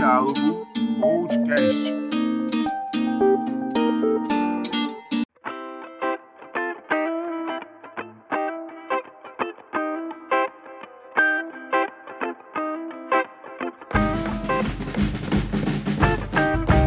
Diálogo Podcast.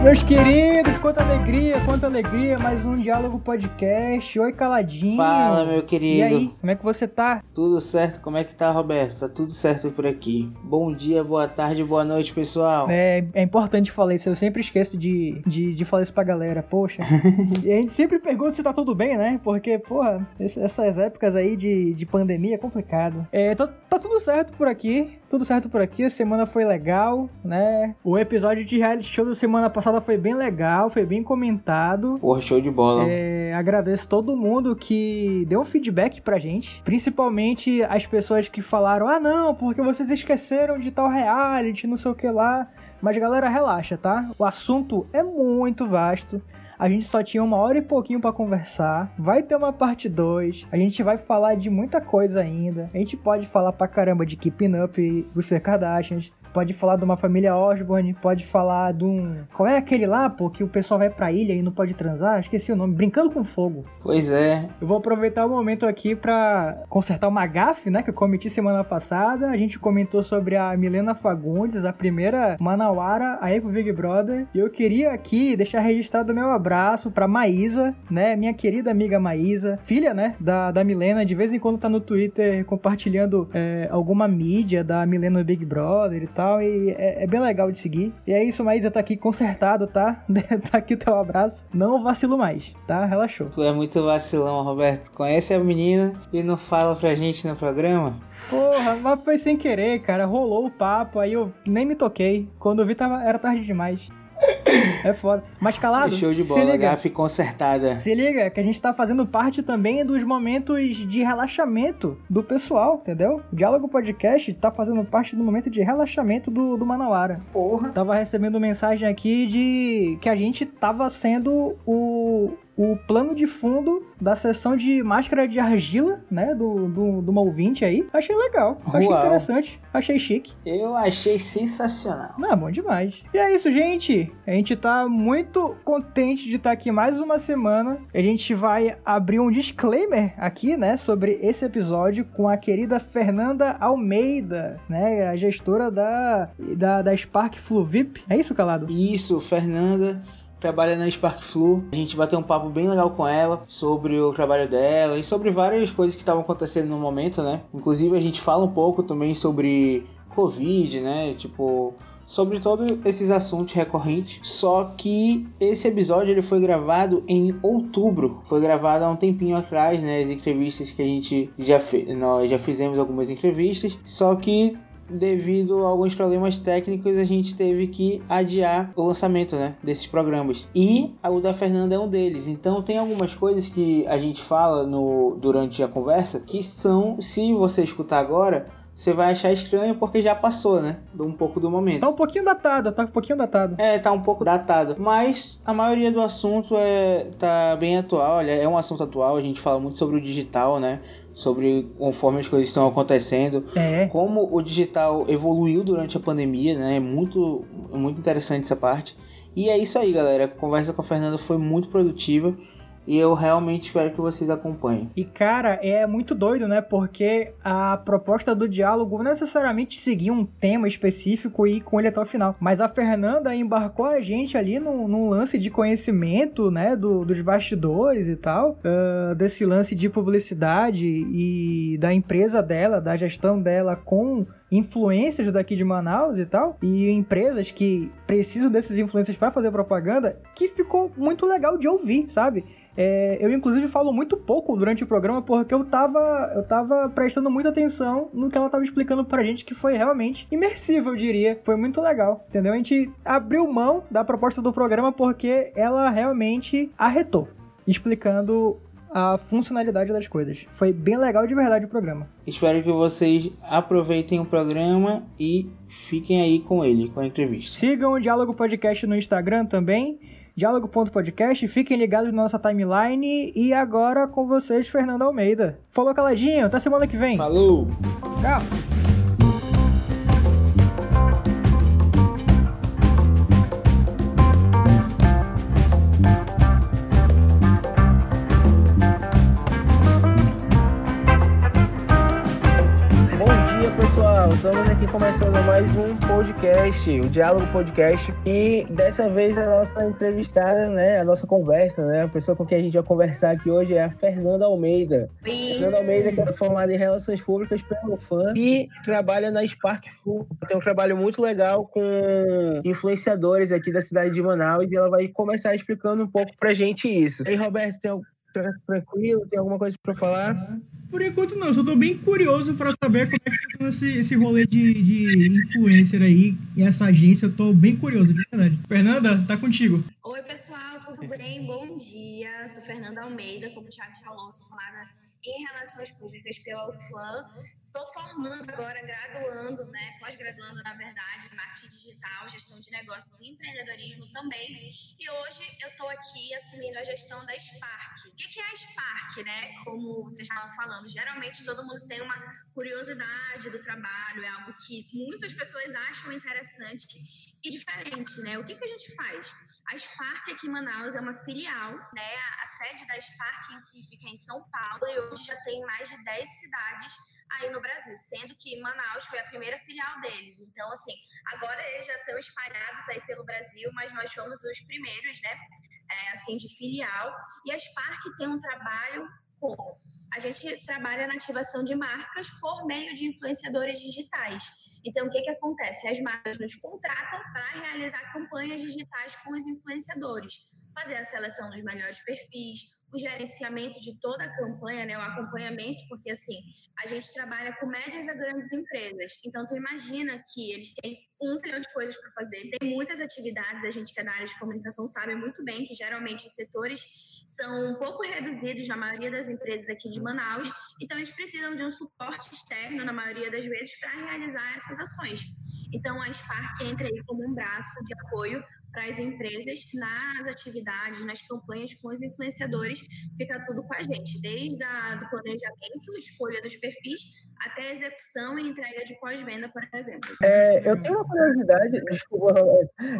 Meus queridos, quanta alegria, quanta alegria, mais um Diálogo Podcast. Oi, caladinho. Fala, meu querido. E aí, como é que você tá? Tudo certo? Como é que tá, Roberto? Tá tudo certo por aqui. Bom dia, boa tarde, boa noite, pessoal. É, é importante falar isso, eu sempre esqueço de, de, de falar isso pra galera, poxa. e a gente sempre pergunta se tá tudo bem, né? Porque, porra, essas épocas aí de, de pandemia é complicado. É, tá, tá tudo certo por aqui, tudo certo por aqui, a semana foi legal, né? O episódio de reality show da semana passada foi bem legal, foi bem comentado. Porra, show de bola. É, agradeço todo mundo que deu um feedback pra gente, principalmente as pessoas que falaram: ah, não, porque vocês esqueceram de tal reality, não sei o que lá. Mas galera, relaxa, tá? O assunto é muito vasto. A gente só tinha uma hora e pouquinho pra conversar. Vai ter uma parte 2. A gente vai falar de muita coisa ainda. A gente pode falar pra caramba de Keeping Up with the Kardashians. Pode falar de uma família Osborne, pode falar de um. Qual é aquele lá, pô, que o pessoal vai pra ilha e não pode transar? Esqueci o nome. Brincando com Fogo. Pois é. Eu vou aproveitar o momento aqui pra consertar uma gafe, né, que eu cometi semana passada. A gente comentou sobre a Milena Fagundes, a primeira manauara aí pro Big Brother. E eu queria aqui deixar registrado o meu abraço pra Maísa, né, minha querida amiga Maísa, filha, né, da, da Milena. De vez em quando tá no Twitter compartilhando é, alguma mídia da Milena no Big Brother e tal. E é, é bem legal de seguir. E é isso, Maísa, tá aqui consertado, tá? tá aqui o teu abraço. Não vacilo mais, tá? Relaxou. Tu é muito vacilão, Roberto. Conhece a menina e não fala pra gente no programa? Porra, mas foi sem querer, cara. Rolou o papo, aí eu nem me toquei. Quando eu vi, tava, era tarde demais. É foda. Mas calado, show de bola, gafe consertada. Se liga, que a gente tá fazendo parte também dos momentos de relaxamento do pessoal, entendeu? O Diálogo Podcast tá fazendo parte do momento de relaxamento do, do Manauara. Porra. Tava recebendo mensagem aqui de que a gente tava sendo o, o plano de fundo da sessão de máscara de argila, né? Do, do, do ouvinte aí. Achei legal, achei Uau. interessante, achei chique. Eu achei sensacional. Não, bom demais. E é isso, gente. A gente tá muito contente de estar aqui mais uma semana. A gente vai abrir um disclaimer aqui, né, sobre esse episódio com a querida Fernanda Almeida, né, a gestora da, da, da Spark Flu VIP. É isso, Calado? Isso, Fernanda trabalha na Spark Flu. A gente vai ter um papo bem legal com ela sobre o trabalho dela e sobre várias coisas que estavam acontecendo no momento, né? Inclusive a gente fala um pouco também sobre Covid, né? Tipo, sobre todos esses assuntos recorrentes. Só que esse episódio ele foi gravado em outubro. Foi gravado há um tempinho atrás, né? As entrevistas que a gente já fez, nós já fizemos algumas entrevistas. Só que devido a alguns problemas técnicos, a gente teve que adiar o lançamento né, desses programas. E o da Fernanda é um deles. Então tem algumas coisas que a gente fala no, durante a conversa que são, se você escutar agora, você vai achar estranho porque já passou, né? Um pouco do momento. Tá um pouquinho datado, tá um pouquinho datado. É, tá um pouco datado. Mas a maioria do assunto é tá bem atual. Olha, é um assunto atual. A gente fala muito sobre o digital, né? Sobre conforme as coisas estão acontecendo. É. Como o digital evoluiu durante a pandemia, né? É muito, muito interessante essa parte. E é isso aí, galera. A conversa com a Fernanda foi muito produtiva. E eu realmente espero que vocês acompanhem. E cara, é muito doido, né? Porque a proposta do diálogo não necessariamente seguia um tema específico e ir com ele até o final. Mas a Fernanda embarcou a gente ali num, num lance de conhecimento, né? Do, dos bastidores e tal. ah, desse lance de publicidade e da empresa dela, da gestão dela com influências daqui de Manaus e tal, e empresas que precisam desses influências para fazer propaganda, que ficou muito legal de ouvir, sabe? É, eu, inclusive, falo muito pouco durante o programa porque eu tava, eu tava prestando muita atenção no que ela tava explicando pra gente, que foi realmente imersivo, eu diria. Foi muito legal, entendeu? A gente abriu mão da proposta do programa porque ela realmente arretou, explicando a funcionalidade das coisas. Foi bem legal de verdade o programa. Espero que vocês aproveitem o programa e fiquem aí com ele, com a entrevista. Sigam o Diálogo Podcast no Instagram também, diálogo.podcast, fiquem ligados na nossa timeline e agora com vocês, Fernando Almeida. Falou, caladinho, até semana que vem. Falou! Tchau. Estamos aqui começando mais um podcast, o Diálogo Podcast. E dessa vez a nossa entrevistada, né, a nossa conversa, né, a pessoa com quem a gente vai conversar aqui hoje é a Fernanda Almeida. Fernanda Almeida, que é formada em Relações Públicas pelo FAM e trabalha na Spark Full. Tem um trabalho muito legal com influenciadores aqui da cidade de Manaus e ela vai começar explicando um pouco pra gente isso. E aí, Roberto, tem algum tranquilo? Tem alguma coisa para falar? Por enquanto não, só tô bem curioso para saber como é que funciona esse, esse rolê de, de influencer aí e essa agência, eu tô bem curioso, de verdade. Fernanda, tá contigo. Oi, pessoal, tudo bem? Bom dia. Sou Fernanda Almeida, como o Thiago falou, sou formada em Relações Públicas pela UFAM. Estou formando agora, graduando, né, pós-graduando, na verdade, marketing digital, gestão de negócios e empreendedorismo também. E hoje eu estou aqui assumindo a gestão da Spark. O que é a Spark, né? Como vocês estavam falando, geralmente todo mundo tem uma curiosidade do trabalho, é algo que muitas pessoas acham interessante e diferente, né? O que, que a gente faz? A Spark aqui em Manaus é uma filial, né? A sede da Spark em si fica em São Paulo e hoje já tem mais de 10 cidades aí no Brasil, sendo que Manaus foi a primeira filial deles. Então, assim, agora eles já estão espalhados aí pelo Brasil, mas nós fomos os primeiros, né, é, assim, de filial. E a Spark tem um trabalho como? A gente trabalha na ativação de marcas por meio de influenciadores digitais. Então, o que, que acontece? As marcas nos contratam para realizar campanhas digitais com os influenciadores, fazer a seleção dos melhores perfis, o gerenciamento de toda a campanha, né, o acompanhamento, porque assim, a gente trabalha com médias a grandes empresas. Então, tu imagina que eles têm um zilhão de coisas para fazer, tem muitas atividades, a gente que é da área de comunicação sabe muito bem que geralmente os setores são um pouco reduzidos na maioria das empresas aqui de Manaus, então eles precisam de um suporte externo, na maioria das vezes, para realizar essas ações. Então, a Spark entra aí como um braço de apoio para as empresas nas atividades, nas campanhas com os influenciadores, fica tudo com a gente, desde a, do planejamento, escolha dos perfis, até a execução e entrega de pós-venda, por exemplo. É, eu tenho uma curiosidade, desculpa,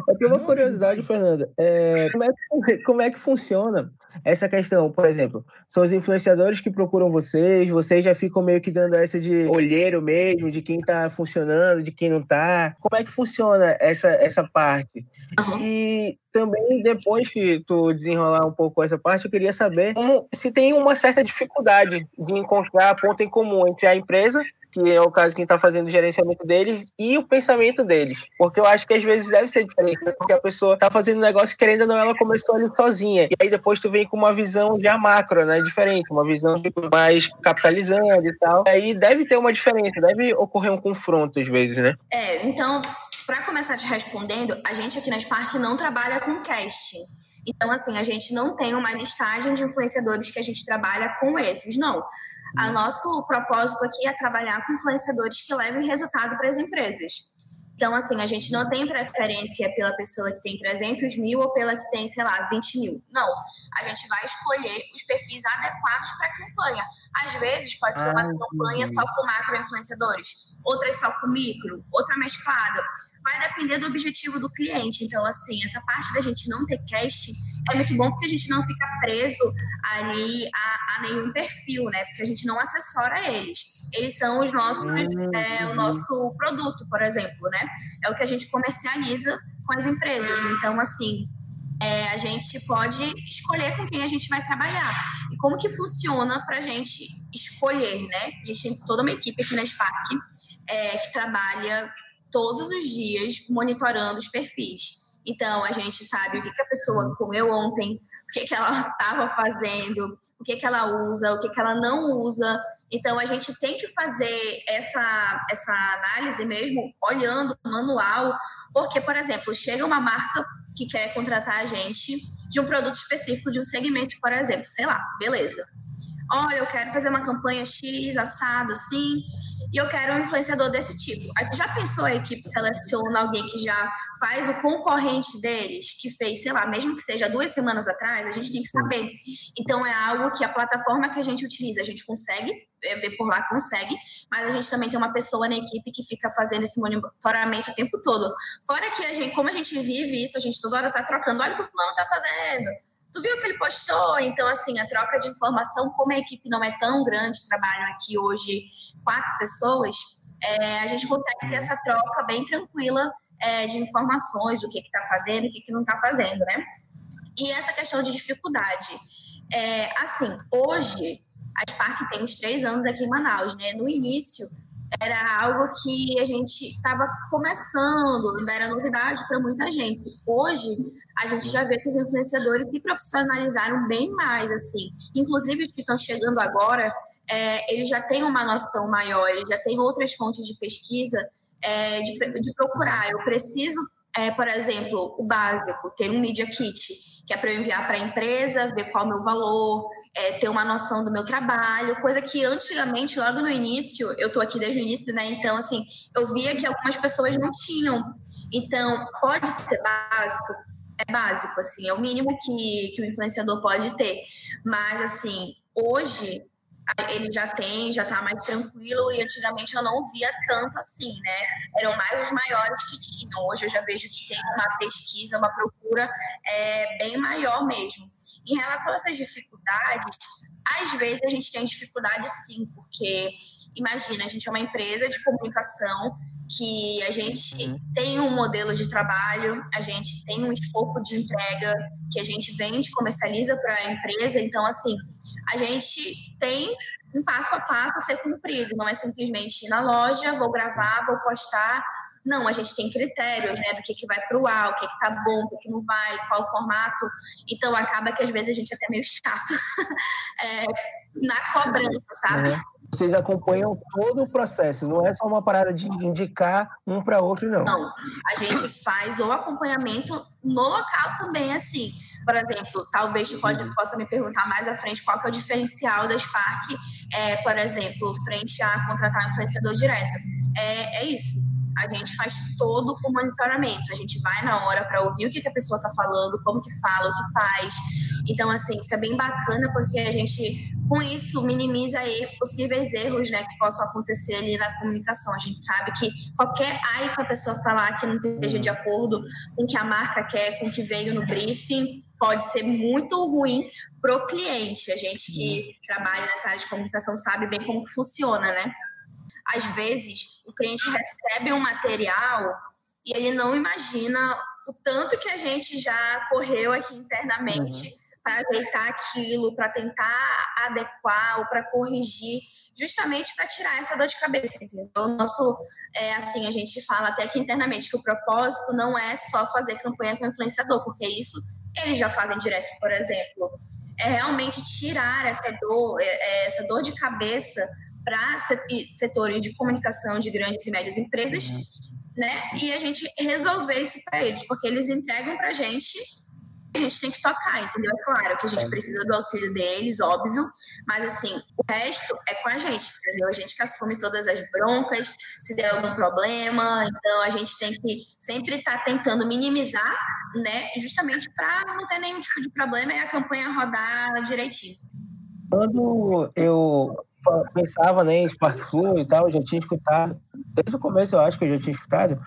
eu tenho uma curiosidade, Fernanda. É, como, é que, como é que funciona essa questão, por exemplo, são os influenciadores que procuram vocês, vocês já ficam meio que dando essa de olheiro mesmo, de quem tá funcionando, de quem não tá. Como é que funciona essa, essa parte? Uhum. E também, depois que tu desenrolar um pouco essa parte, eu queria saber como, se tem uma certa dificuldade de encontrar ponto em comum entre a empresa que é o caso quem está fazendo o gerenciamento deles, e o pensamento deles. Porque eu acho que às vezes deve ser diferente, né? porque a pessoa está fazendo um negócio querendo ou não, ela começou ali sozinha. E aí depois tu vem com uma visão já macro, né? Diferente, uma visão tipo, mais capitalizando e tal. Aí deve ter uma diferença, deve ocorrer um confronto às vezes, né? É, então, para começar te respondendo, a gente aqui na Spark não trabalha com casting. Então, assim, a gente não tem uma listagem de influenciadores que a gente trabalha com esses, não. O nosso propósito aqui é trabalhar com influenciadores que levem resultado para as empresas. Então, assim, a gente não tem preferência pela pessoa que tem 300 mil ou pela que tem, sei lá, 20 mil. Não. A gente vai escolher os perfis adequados para a campanha. Às vezes, pode ser uma ah, campanha só com macro influenciadores, outras só com micro, outra mesclada vai depender do objetivo do cliente. Então, assim, essa parte da gente não ter cast é muito bom porque a gente não fica preso ali a, a nenhum perfil, né? Porque a gente não assessora eles. Eles são os nossos, hum, é, o nosso produto, por exemplo, né? É o que a gente comercializa com as empresas. Então, assim, é, a gente pode escolher com quem a gente vai trabalhar. E como que funciona para a gente escolher, né? A gente tem toda uma equipe aqui na Spark é, que trabalha todos os dias monitorando os perfis. Então, a gente sabe o que, que a pessoa comeu ontem, o que, que ela estava fazendo, o que, que ela usa, o que, que ela não usa. Então, a gente tem que fazer essa, essa análise mesmo olhando o manual, porque, por exemplo, chega uma marca que quer contratar a gente de um produto específico, de um segmento, por exemplo, sei lá, beleza. Olha, eu quero fazer uma campanha X, assado, assim, e eu quero um influenciador desse tipo. Aí já pensou a equipe seleciona alguém que já faz o concorrente deles, que fez, sei lá, mesmo que seja duas semanas atrás, a gente tem que saber. Então é algo que a plataforma que a gente utiliza, a gente consegue é, ver por lá, consegue, mas a gente também tem uma pessoa na equipe que fica fazendo esse monitoramento o tempo todo. Fora que a gente, como a gente vive isso, a gente toda hora tá trocando, olha o que o fulano tá fazendo tu viu que ele postou? Então, assim, a troca de informação, como a equipe não é tão grande, trabalham aqui hoje quatro pessoas, é, a gente consegue ter essa troca bem tranquila é, de informações do que está fazendo, o que, que não está fazendo, né? E essa questão de dificuldade. É, assim, hoje, a Spark tem uns três anos aqui em Manaus, né? No início, era algo que a gente estava começando, ainda era novidade para muita gente. Hoje, a gente já vê que os influenciadores se profissionalizaram bem mais, assim. Inclusive, os que estão chegando agora, é, eles já têm uma noção maior, eles já têm outras fontes de pesquisa é, de, de, procurar. Eu preciso, é, por exemplo, o básico, ter um Media Kit, que é para eu enviar para a empresa, ver qual é o meu valor, é, ter uma noção do meu trabalho, coisa que antigamente, logo no início, eu estou aqui desde o início, né? Então, assim, eu via que algumas pessoas não tinham. Então, pode ser básico, é básico, assim, é o mínimo que, que o influenciador pode ter. Mas, assim, hoje ele já tem, já está mais tranquilo e antigamente eu não via tanto assim, né? Eram mais os maiores que tinham. Hoje eu já vejo que tem uma pesquisa, uma procura é, bem maior mesmo. Em relação a essas dificuldades, às vezes a gente tem dificuldade sim, porque imagina, a gente é uma empresa de comunicação que a gente uhum. tem um modelo de trabalho, a gente tem um escopo de entrega que a gente vende, comercializa para a empresa, então assim, a gente tem um passo a passo a ser cumprido, não é simplesmente ir na loja, vou gravar, vou postar, não, a gente tem critérios, né, do que, que vai para o ar, o que, que tá bom, o que, que não vai, qual o formato. Então, acaba que às vezes a gente é até meio chato é, na cobrança, sabe? Uhum. Vocês acompanham todo o processo, não é só uma parada de indicar um para outro, não. Não, a gente faz o acompanhamento no local também, assim. Por exemplo, talvez você pode, possa me perguntar mais à frente qual que é o diferencial da Spark, é, por exemplo, frente a contratar um influenciador direto. É, é isso a gente faz todo o monitoramento. A gente vai na hora para ouvir o que, que a pessoa está falando, como que fala, o que faz. Então, assim, isso é bem bacana porque a gente, com isso, minimiza erros, possíveis erros né, que possam acontecer ali na comunicação. A gente sabe que qualquer ai que a pessoa falar que não esteja de acordo com o que a marca quer, com o que veio no briefing, pode ser muito ruim para o cliente. A gente que trabalha nessa área de comunicação sabe bem como funciona, né? Às vezes o cliente recebe um material e ele não imagina o tanto que a gente já correu aqui internamente uhum. para ajeitar aquilo, para tentar adequar ou para corrigir, justamente para tirar essa dor de cabeça, entendeu? O nosso, é, assim, a gente fala até aqui internamente que o propósito não é só fazer campanha com influenciador, porque isso eles já fazem direto, por exemplo. É realmente tirar essa dor, é, é, essa dor de cabeça para setores de comunicação de grandes e médias empresas, uhum. né? E a gente resolver isso para eles, porque eles entregam para a gente a gente tem que tocar, entendeu? É claro que a gente precisa do auxílio deles, óbvio, mas assim, o resto é com a gente, entendeu? A gente que assume todas as broncas, se der algum problema, então a gente tem que sempre estar tá tentando minimizar, né? Justamente para não ter nenhum tipo de problema e a campanha rodar direitinho. Quando eu pensava né, em Sparkflow e tal, já tinha escutado, desde o começo eu acho que eu já tinha escutado,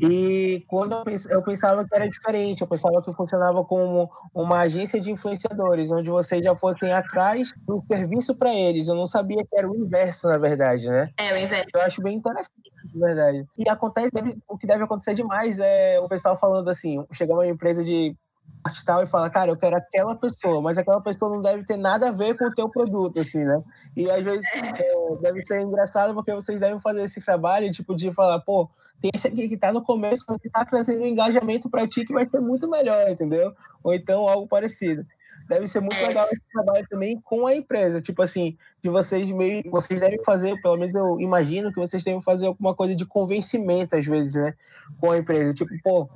e quando eu pensava que era diferente, eu pensava que funcionava como uma agência de influenciadores, onde vocês já fossem atrás do serviço para eles. Eu não sabia que era o inverso, na verdade, né? É, o inverso. Eu acho bem interessante, na verdade. E acontece, deve, o que deve acontecer demais é o pessoal falando assim, chegar uma empresa de tal e fala, cara, eu quero aquela pessoa, mas aquela pessoa não deve ter nada a ver com o teu produto, assim, né? E às vezes é, deve ser engraçado porque vocês devem fazer esse trabalho, tipo, de falar, pô, tem esse aqui que tá no começo, mas tá trazendo um engajamento para ti que vai ser muito melhor, entendeu? Ou então algo parecido. Deve ser muito é. legal esse trabalho também com a empresa, tipo assim, de vocês meio, vocês devem fazer, pelo menos eu imagino que vocês devem fazer alguma coisa de convencimento às vezes, né, com a empresa, tipo, pô,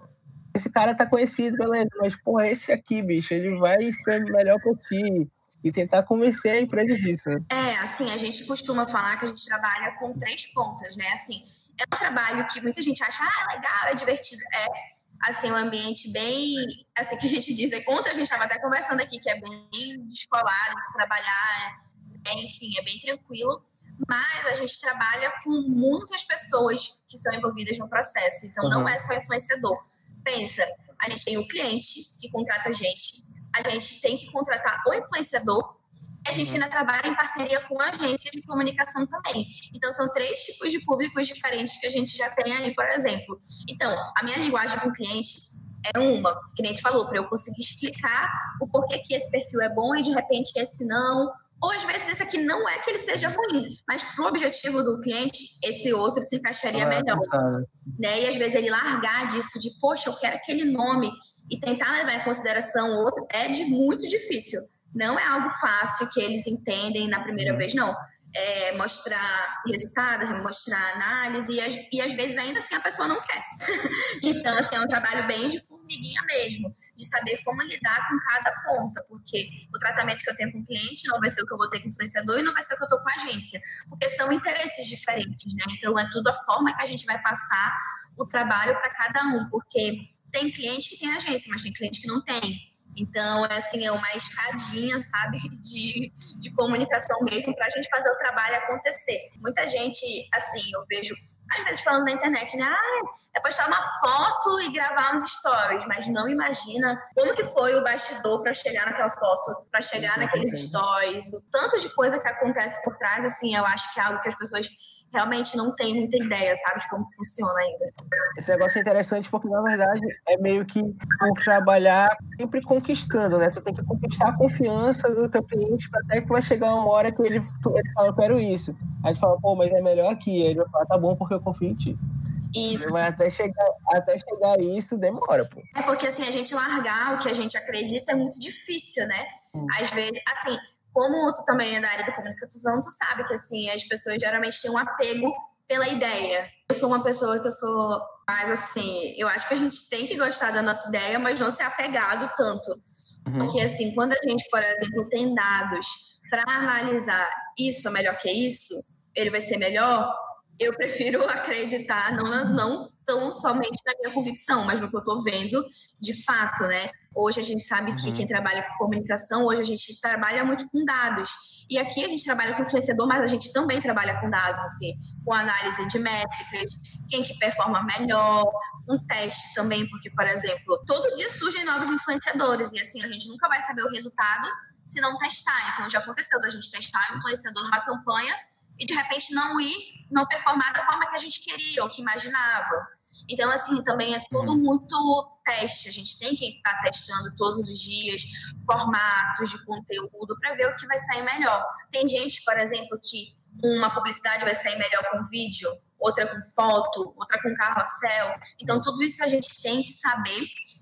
esse cara tá conhecido, beleza, mas, porra, esse aqui, bicho, ele vai ser melhor que ti. E tentar convencer a empresa disso. Né? É, assim, a gente costuma falar que a gente trabalha com três pontas, né? Assim, é um trabalho que muita gente acha, ah, legal, é divertido. É, assim, um ambiente bem, assim, que a gente diz, é contra, a gente estava até conversando aqui, que é bem descolado de se trabalhar, é, enfim, é bem tranquilo. Mas a gente trabalha com muitas pessoas que são envolvidas no processo, então uhum. não é só influenciador pensa, a gente tem o cliente que contrata a gente, a gente tem que contratar o influenciador E a gente ainda trabalha em parceria com agências de comunicação também. Então, são três tipos de públicos diferentes que a gente já tem aí, por exemplo. Então, a minha linguagem com o cliente é uma, a gente falou, para eu conseguir explicar o porquê que esse perfil é bom e de repente esse não, ou às vezes esse aqui não é que ele seja ruim, mas para o objetivo do cliente, esse outro se encaixaria melhor. Né? E às vezes ele largar disso de, poxa, eu quero aquele nome e tentar levar em consideração o outro é de muito difícil. Não é algo fácil que eles entendem na primeira vez, não. É mostrar resultados, mostrar análise, e, e às vezes ainda assim a pessoa não quer. então, assim, é um trabalho bem de formiguinha mesmo, de saber como lidar com cada ponta, porque o tratamento que eu tenho com o cliente não vai ser o que eu vou ter com o influenciador e não vai ser o que eu estou com a agência, porque são interesses diferentes, né? Então é tudo a forma que a gente vai passar o trabalho para cada um, porque tem cliente que tem agência, mas tem cliente que não tem. Então, é assim, é uma escadinha, sabe, de, de comunicação mesmo para a gente fazer o trabalho acontecer. Muita gente, assim, eu vejo às vezes falando na internet, né? Ah, é postar uma foto e gravar uns stories, mas não imagina como que foi o bastidor para chegar naquela foto, para chegar naqueles stories, o tanto de coisa que acontece por trás, assim, eu acho que é algo que as pessoas realmente não têm muita ideia, sabe, de como funciona ainda. Esse negócio é interessante porque, na verdade, é meio que trabalhar sempre conquistando, né? Tu tem que conquistar a confiança do teu cliente até que vai chegar uma hora que ele, ele fala, eu quero isso. Aí tu fala, pô, mas é melhor aqui. Aí ele vai falar, tá bom, porque eu confio em ti. Isso. Mas até chegar, até chegar isso demora, pô. É porque, assim, a gente largar o que a gente acredita é muito difícil, né? Hum. Às vezes, assim, como tu também é da área da comunicação, tu sabe que assim, as pessoas geralmente têm um apego pela ideia. Eu sou uma pessoa que eu sou mais assim, eu acho que a gente tem que gostar da nossa ideia, mas não ser apegado tanto. Uhum. Porque assim, quando a gente, por exemplo, tem dados para analisar isso é melhor que isso, ele vai ser melhor, eu prefiro acreditar não, não tão somente na minha convicção, mas no que eu estou vendo de fato, né? Hoje a gente sabe que uhum. quem trabalha com comunicação, hoje a gente trabalha muito com dados. E aqui a gente trabalha com influenciador, mas a gente também trabalha com dados, assim, com análise de métricas, quem que performa melhor, um teste também, porque, por exemplo, todo dia surgem novos influenciadores e assim, a gente nunca vai saber o resultado se não testar. Então já aconteceu da gente testar um influenciador numa campanha e de repente não ir, não performar da forma que a gente queria ou que imaginava. Então, assim, também é tudo uhum. muito teste. A gente tem que estar testando todos os dias formatos de conteúdo para ver o que vai sair melhor. Tem gente, por exemplo, que uma publicidade vai sair melhor com vídeo, outra com foto, outra com carrossel. Então, tudo isso a gente tem que saber,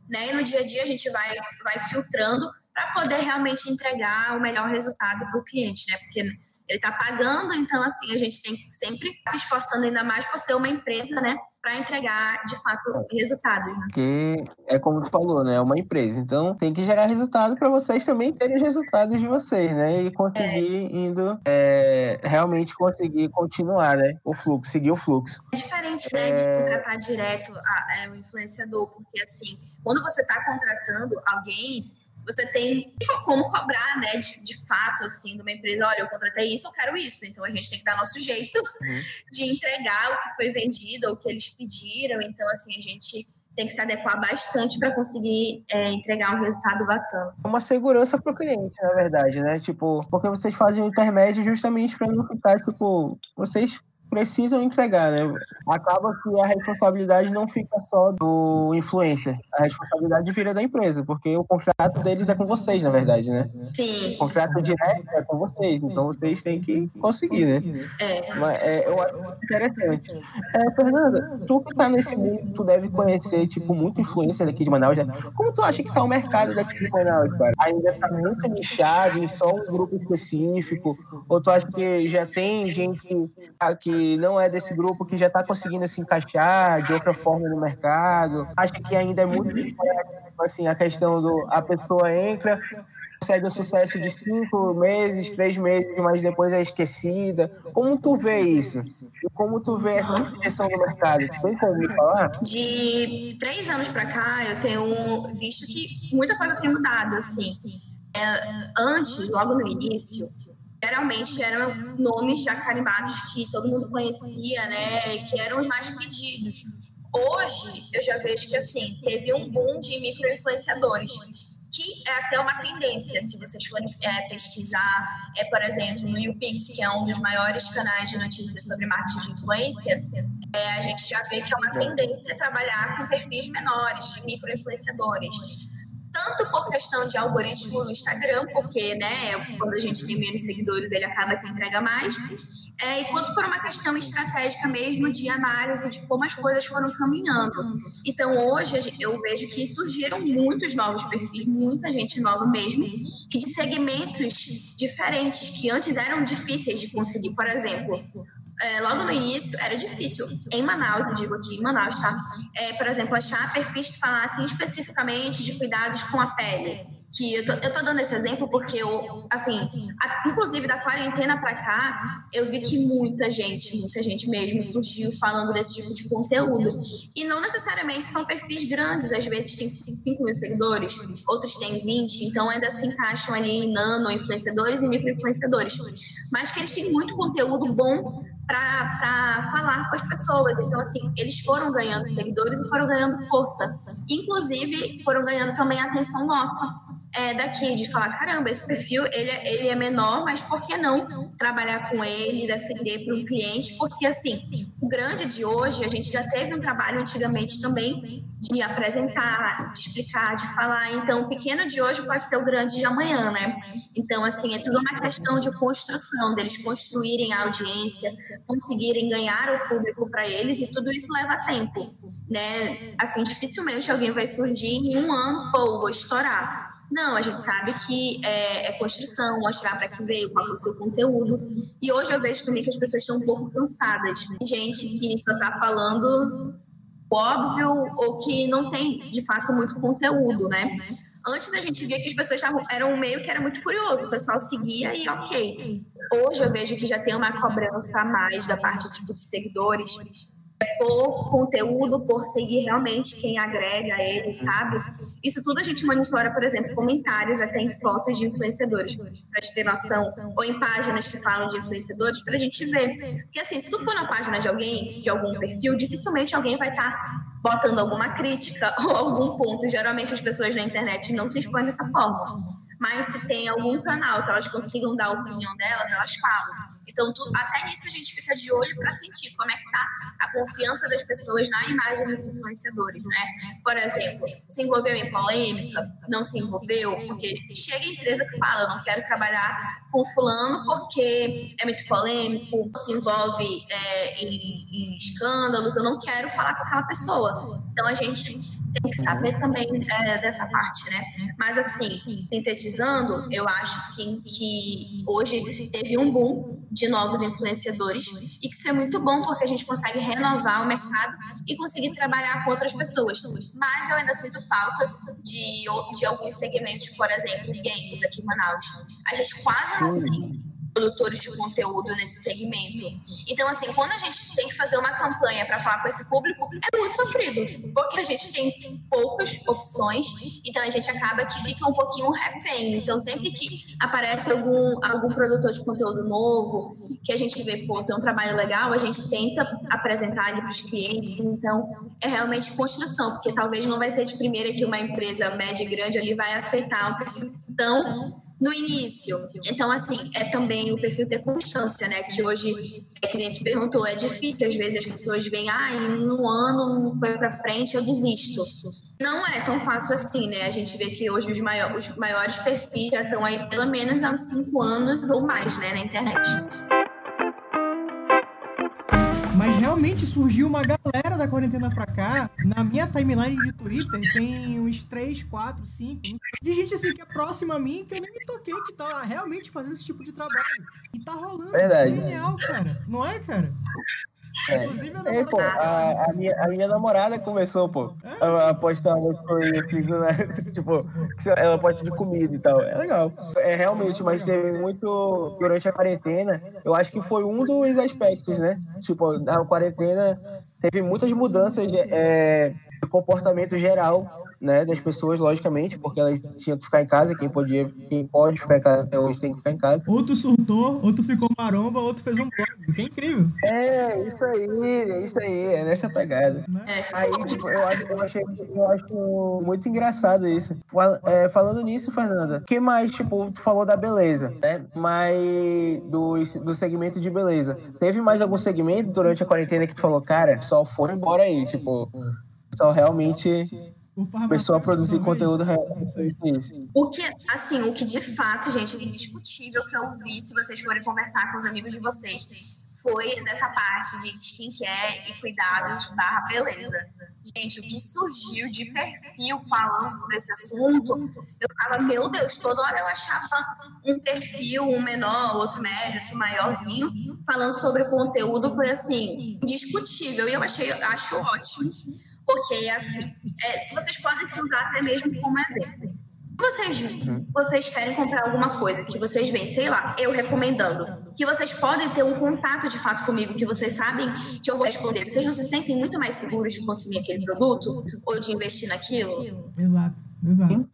né? E no dia a dia a gente vai, vai filtrando para poder realmente entregar o melhor resultado para o cliente, né? Porque ele está pagando, então, assim, a gente tem que sempre se esforçando ainda mais por ser uma empresa, né? para entregar de fato resultados. Né? Que é como tu falou, né? É uma empresa. Então tem que gerar resultado para vocês também terem os resultados de vocês, né? E conseguir é. indo é, realmente conseguir continuar, né? O fluxo, seguir o fluxo. É diferente, né? É... De contratar direto a, é, o influenciador, porque assim, quando você está contratando alguém você tem como cobrar, né, de, de fato, assim, de uma empresa, olha, eu contratei isso, eu quero isso. Então, a gente tem que dar nosso jeito uhum. de entregar o que foi vendido, o que eles pediram. Então, assim, a gente tem que se adequar bastante para conseguir é, entregar um resultado bacana. Uma segurança para o cliente, na verdade, né? Tipo, porque vocês fazem o intermédio justamente para não ficar, tipo, vocês precisam entregar, né? Acaba que a responsabilidade não fica só do influencer, a responsabilidade vira da empresa, porque o contrato deles é com vocês, na verdade, né? Sim. O contrato direto é com vocês, então vocês têm que conseguir, né? É. Mas, é eu acho interessante. É, Fernanda, tu que tá nesse mundo, tu deve conhecer, tipo, muito influencer daqui de Manaus, né? Como tu acha que tá o mercado daqui de Manaus, cara? Ainda tá muito nichado em só um grupo específico? Ou tu acha que já tem gente que não é desse grupo que já está conseguindo se encaixar de outra forma no mercado. Acho que ainda é muito assim a questão do a pessoa entra consegue um sucesso de cinco meses, três meses, mas depois é esquecida. Como tu vê isso? E como tu vê essa questão do mercado? Tu tem como me falar? De três anos para cá, eu tenho visto que muita coisa tem mudado, assim. É, antes, logo no início, geralmente eram nomes já carimbados que todo mundo conhecia, né, que eram os mais pedidos. Hoje, eu já vejo que, assim, teve um boom de micro-influenciadores. que é até uma tendência, se vocês forem é, pesquisar, é, por exemplo, no YouPix, que é um dos maiores canais de notícias sobre marketing de influência, é, a gente já vê que é uma tendência trabalhar com perfis menores, de micro-influenciadores. Tanto por questão de algoritmo no Instagram, porque né, quando a gente tem menos seguidores, ele acaba que entrega mais, é, e quanto por uma questão estratégica mesmo de análise de como as coisas foram caminhando. Então, hoje, eu vejo que surgiram muitos novos perfis, muita gente nova mesmo, e de segmentos diferentes, que antes eram difíceis de conseguir. Por exemplo, é, logo no início era difícil. Em Manaus, eu digo aqui em Manaus, tá? É, por exemplo, achar perfis que falassem especificamente de cuidados com a pele que eu tô, eu tô dando esse exemplo porque eu, assim, a, inclusive da quarentena para cá, eu vi que muita gente, muita gente mesmo surgiu falando desse tipo de conteúdo. E não necessariamente são perfis grandes, às vezes tem 5 mil seguidores, outros têm 20, então ainda se encaixam ali em nano influenciadores e micro influenciadores. Mas que eles têm muito conteúdo bom para falar com as pessoas. Então, assim, eles foram ganhando seguidores e foram ganhando força. Inclusive, foram ganhando também a atenção nossa é, daqui, de falar, caramba, esse perfil ele, é, ele é menor, mas por que não trabalhar com ele, defender para um cliente? Porque, assim, o grande de hoje, a gente já teve um trabalho antigamente também de apresentar, de explicar, de falar. Então, o pequeno de hoje pode ser o grande de amanhã, né? Então, assim, é tudo uma questão de construção, deles construírem a audiência, conseguirem ganhar o público para eles, e tudo isso leva tempo, né? Assim, dificilmente alguém vai surgir em um ano, pô, vou estourar não, a gente sabe que é, é construção, mostrar para quem veio, qual é o seu conteúdo. E hoje eu vejo também que as pessoas estão um pouco cansadas. Gente que só está falando óbvio ou que não tem, de fato, muito conteúdo, né? Antes a gente via que as pessoas tavam, eram um meio que era muito curioso, o pessoal seguia e ok. Hoje eu vejo que já tem uma cobrança a mais da parte tipo, de seguidores por conteúdo, por seguir realmente quem agrega ele, sabe? Isso tudo a gente monitora, por exemplo, comentários até em fotos de influenciadores, para gente ter noção, ou em páginas que falam de influenciadores, para a gente ver. Porque assim, se tu for na página de alguém, de algum perfil, dificilmente alguém vai estar tá botando alguma crítica ou algum ponto. Geralmente as pessoas na internet não se expõem dessa forma mas se tem algum canal que elas consigam dar a opinião delas, elas falam. Então, tudo, até nisso a gente fica de olho para sentir como é que está a confiança das pessoas na imagem dos influenciadores, né? Por exemplo, se envolveu em polêmica, não se envolveu, porque chega empresa que fala, eu não quero trabalhar com fulano porque é muito polêmico, se envolve é, em, em escândalos, eu não quero falar com aquela pessoa. Então, a gente tem que saber também é, dessa parte, né? Mas, assim, sintetizando, eu acho, sim, que hoje teve um boom de novos influenciadores e que isso é muito bom porque a gente consegue renovar o mercado e conseguir trabalhar com outras pessoas. Mas eu ainda sinto falta de, de alguns segmentos, por exemplo, games aqui em Manaus. A gente quase não tem produtores de conteúdo nesse segmento. Então, assim, quando a gente tem que fazer uma campanha para falar com esse público, é muito sofrido, porque a gente tem poucas opções, então a gente acaba que fica um pouquinho refém. Então, sempre que aparece algum, algum produtor de conteúdo novo, que a gente vê, pô, tem um trabalho legal, a gente tenta apresentar ele para os clientes. Então, é realmente construção, porque talvez não vai ser de primeira que uma empresa média e grande ali vai aceitar um perfil tão no início. Então, assim, é também o perfil ter constância, né? Que hoje, é, que a gente perguntou, é difícil, às vezes as pessoas veem, ah, em um ano não foi para frente, eu desisto. Não é tão fácil assim, né? A gente vê que hoje os, maiores, os maiores perfis já estão aí pelo menos há uns cinco anos ou mais, né, na internet. Mas realmente surgiu uma galera da quarentena pra cá. Na minha timeline de Twitter tem uns 3, 4, 5 de gente assim que é próxima a mim que eu nem me toquei que tá realmente fazendo esse tipo de trabalho. E tá rolando. Verdade. Genial, cara. Não é, cara? É. Inclusive, a, é, pô, a, a, minha, a minha namorada começou, pô, a, postar umas coisas assim, né? tipo, ela pode de comida e tal. É legal. É realmente, mas teve muito. Durante a quarentena, eu acho que foi um dos aspectos, né? Tipo, na quarentena teve muitas mudanças é, comportamento geral né, das pessoas, logicamente, porque elas tinham que ficar em casa, quem podia, quem pode ficar em casa até hoje tem que ficar em casa. Outro surtou, outro ficou maromba, outro fez um blog. Que é incrível. É, isso aí, é isso aí, é nessa pegada. Né? Aí, tipo, eu, acho, eu, achei, eu acho muito engraçado isso. É, falando nisso, Fernanda, o que mais, tipo, tu falou da beleza, né? Mas do, do segmento de beleza. Teve mais algum segmento durante a quarentena que tu falou, cara, só foi embora aí, tipo, só realmente O começou a produzir também, conteúdo. Isso. O que, assim, o que de fato, gente, é indiscutível que eu vi, se vocês forem conversar com os amigos de vocês, foi nessa parte de skincare e cuidados barra beleza. Gente, o que surgiu de perfil falando sobre esse assunto, eu ficava, meu Deus, toda hora eu achava um perfil, um menor, outro médio, outro maiorzinho, falando sobre o conteúdo, foi assim, indiscutível. E eu achei, acho ótimo, porque assim, é, vocês podem se usar até mesmo como exemplo. Se vocês, vocês querem comprar alguma coisa que vocês veem, sei lá, eu recomendando, que vocês podem ter um contato de fato comigo, que vocês sabem que eu vou responder, vocês não se sentem muito mais seguros de consumir aquele produto ou de investir naquilo? Exato, exato.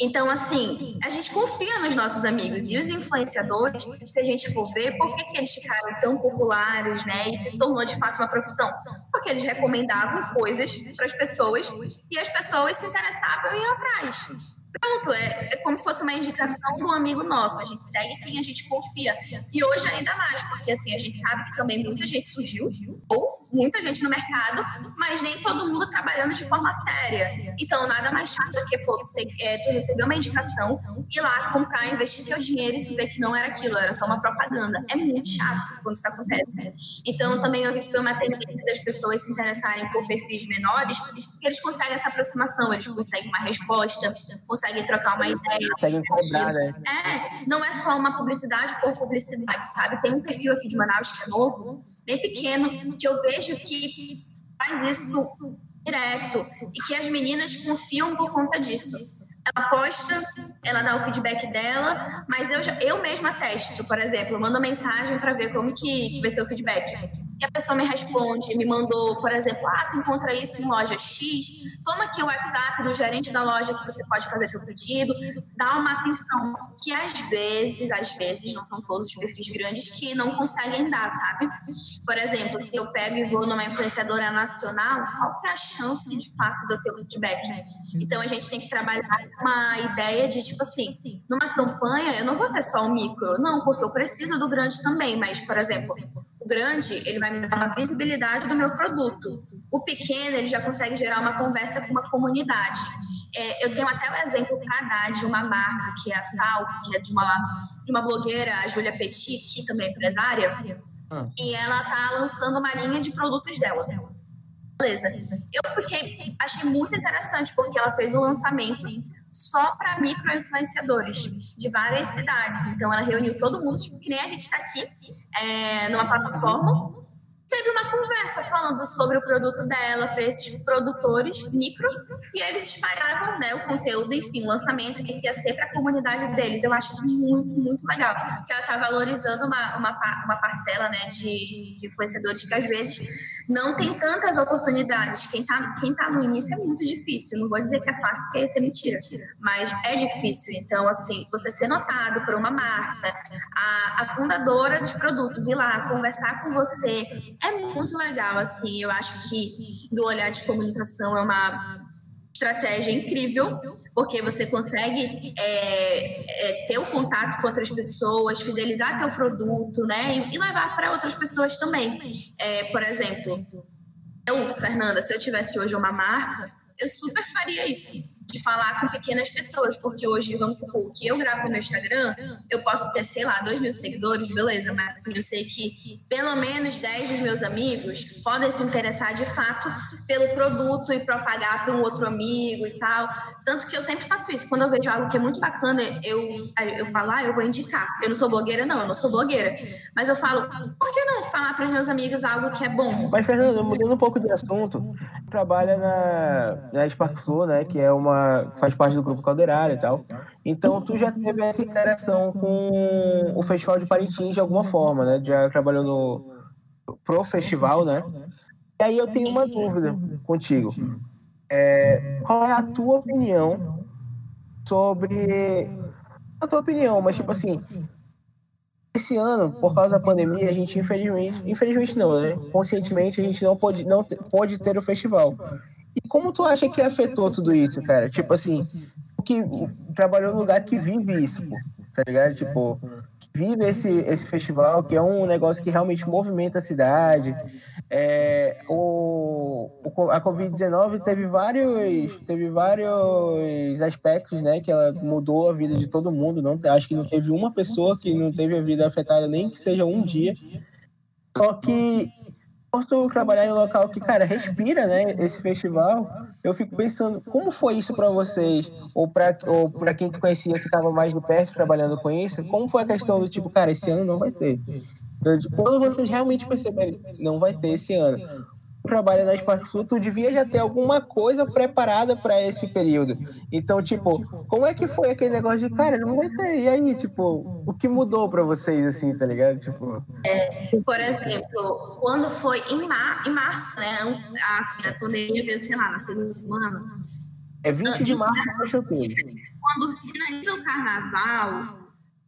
Então, assim, a gente confia nos nossos amigos. E os influenciadores, se a gente for ver, por que, que eles ficaram tão populares, né? E se tornou de fato uma profissão? Porque eles recomendavam coisas para as pessoas e as pessoas se interessavam em ir atrás. Pronto, é, é como se fosse uma indicação de um amigo nosso. A gente segue quem a gente confia. E hoje ainda mais, porque assim, a gente sabe que também muita gente surgiu, ou muita gente no mercado, mas nem todo mundo trabalhando de forma séria. Então, nada mais chato do que, pô, você, é, tu receber uma indicação, ir lá comprar, investir teu dinheiro e tu ver que não era aquilo, era só uma propaganda. É muito chato quando isso acontece. Então, também eu vi que foi uma tendência das pessoas se interessarem por perfis menores, porque eles conseguem essa aproximação, eles conseguem uma resposta, conseguem trocar uma ideia. Conseguem cobrar, né? É, não é só uma publicidade por publicidade, sabe? Tem um perfil aqui de Manaus que é novo, bem pequeno, que eu vejo que faz isso direto e que as meninas confiam por conta disso. Ela posta, ela dá o feedback dela, mas eu, eu mesma testo, por exemplo, mando mensagem para ver como que, que vai ser o feedback. E a pessoa me responde, me mandou, por exemplo, ah, tu encontra isso em loja X, toma aqui o WhatsApp do gerente da loja que você pode fazer teu pedido, dá uma atenção, que às vezes, às vezes, não são todos os perfis grandes que não conseguem dar, sabe? Por exemplo, se eu pego e vou numa influenciadora nacional, qual que é a chance, de fato, de eu ter um feedback? Então, a gente tem que trabalhar uma ideia de, tipo assim, numa campanha, eu não vou ter só o micro, não, porque eu preciso do grande também, mas, por exemplo, o grande, ele vai me dar uma visibilidade do meu produto. O pequeno, ele já consegue gerar uma conversa com uma comunidade. É, eu tenho até o exemplo para dar de uma marca, que é a Sal, que é de uma, de uma blogueira, a Júlia Petit, que também é empresária, Hum. e ela tá lançando uma linha de produtos dela. Beleza. Eu fiquei, achei muito interessante, porque ela fez o lançamento só para micro-influenciadores de várias cidades. Então, ela reuniu todo mundo, tipo, que nem a gente está aqui, é, numa plataforma. Teve uma conversa falando sobre o produto dela para esses produtores micro e eles espalhavam né, o conteúdo, enfim, o lançamento que ia ser para a comunidade deles. Eu acho isso muito, muito legal, que ela está valorizando uma, uma, uma parcela né, de, de influenciadores que às vezes não tem tantas oportunidades. Quem está quem tá no início é muito difícil. Não vou dizer que é fácil, porque isso é mentira, mas é difícil. Então, assim, você ser notado por uma marca, a, a fundadora dos produtos ir lá conversar com você é muito legal. Assim, eu acho que do olhar de comunicação é uma estratégia incrível, porque você consegue é, é, ter o contato com outras pessoas, fidelizar teu produto, né? E, e levar para outras pessoas também. É, por exemplo, eu, Fernanda, se eu tivesse hoje uma marca, eu super faria isso, de falar com pequenas pessoas, porque hoje, vamos supor, que eu gravo no meu Instagram, eu posso ter, sei lá, dois mil seguidores, beleza, mas assim, eu sei que pelo menos 10 dos meus amigos podem se interessar de fato pelo produto e propagar para um outro amigo e tal. Tanto que eu sempre faço isso. Quando eu vejo algo que é muito bacana, eu, eu falo, ah, eu vou indicar. Eu não sou blogueira, não, eu não sou blogueira. Mas eu falo, por que não falar para os meus amigos algo que é bom? Mas, Fernando, mudando um pouco de assunto, trabalha na, na Spark Flow, né? Que é uma. Faz parte do grupo Calderário e tal. Então, tu já teve essa interação com o Festival de Parintins de alguma forma, né? Já trabalhou no, pro festival, né? E aí eu tenho uma dúvida. contigo. É, qual é a tua opinião sobre. A tua opinião, mas tipo assim. Esse ano, por causa da pandemia, a gente infelizmente, infelizmente não, né? Conscientemente a gente não pode, não pode ter o festival. E como tu acha que afetou tudo isso, cara? Tipo assim, o que trabalhou no lugar que vive isso, pô, tá ligado? Tipo, vive esse, esse festival, que é um negócio que realmente movimenta a cidade. É, o, a Covid-19 teve vários, teve vários aspectos, né? Que ela mudou a vida de todo mundo. Não, acho que não teve uma pessoa que não teve a vida afetada, nem que seja um dia. Só que por trabalhar em um local que, cara, respira, né, esse festival, eu fico pensando, como foi isso pra vocês, ou pra, ou quem tu conhecia que tava mais de perto trabalhando com isso, como foi a questão do tipo, cara, esse ano não vai ter. Então, Quando vocês realmente perceberem, não vai ter esse ano. Trabalha na Spark Flu, tu devia já ter alguma coisa preparada pra esse período. Então, tipo, como é que foi aquele negócio de, cara, não vai ter, e aí, tipo, o que mudou pra vocês, assim, tá ligado? Tipo, Por exemplo, quando foi em, mar, em março, né? A, assim, a pandemia veio, sei lá, na segunda semana. é 20 de março, acho que Quando finaliza o carnaval,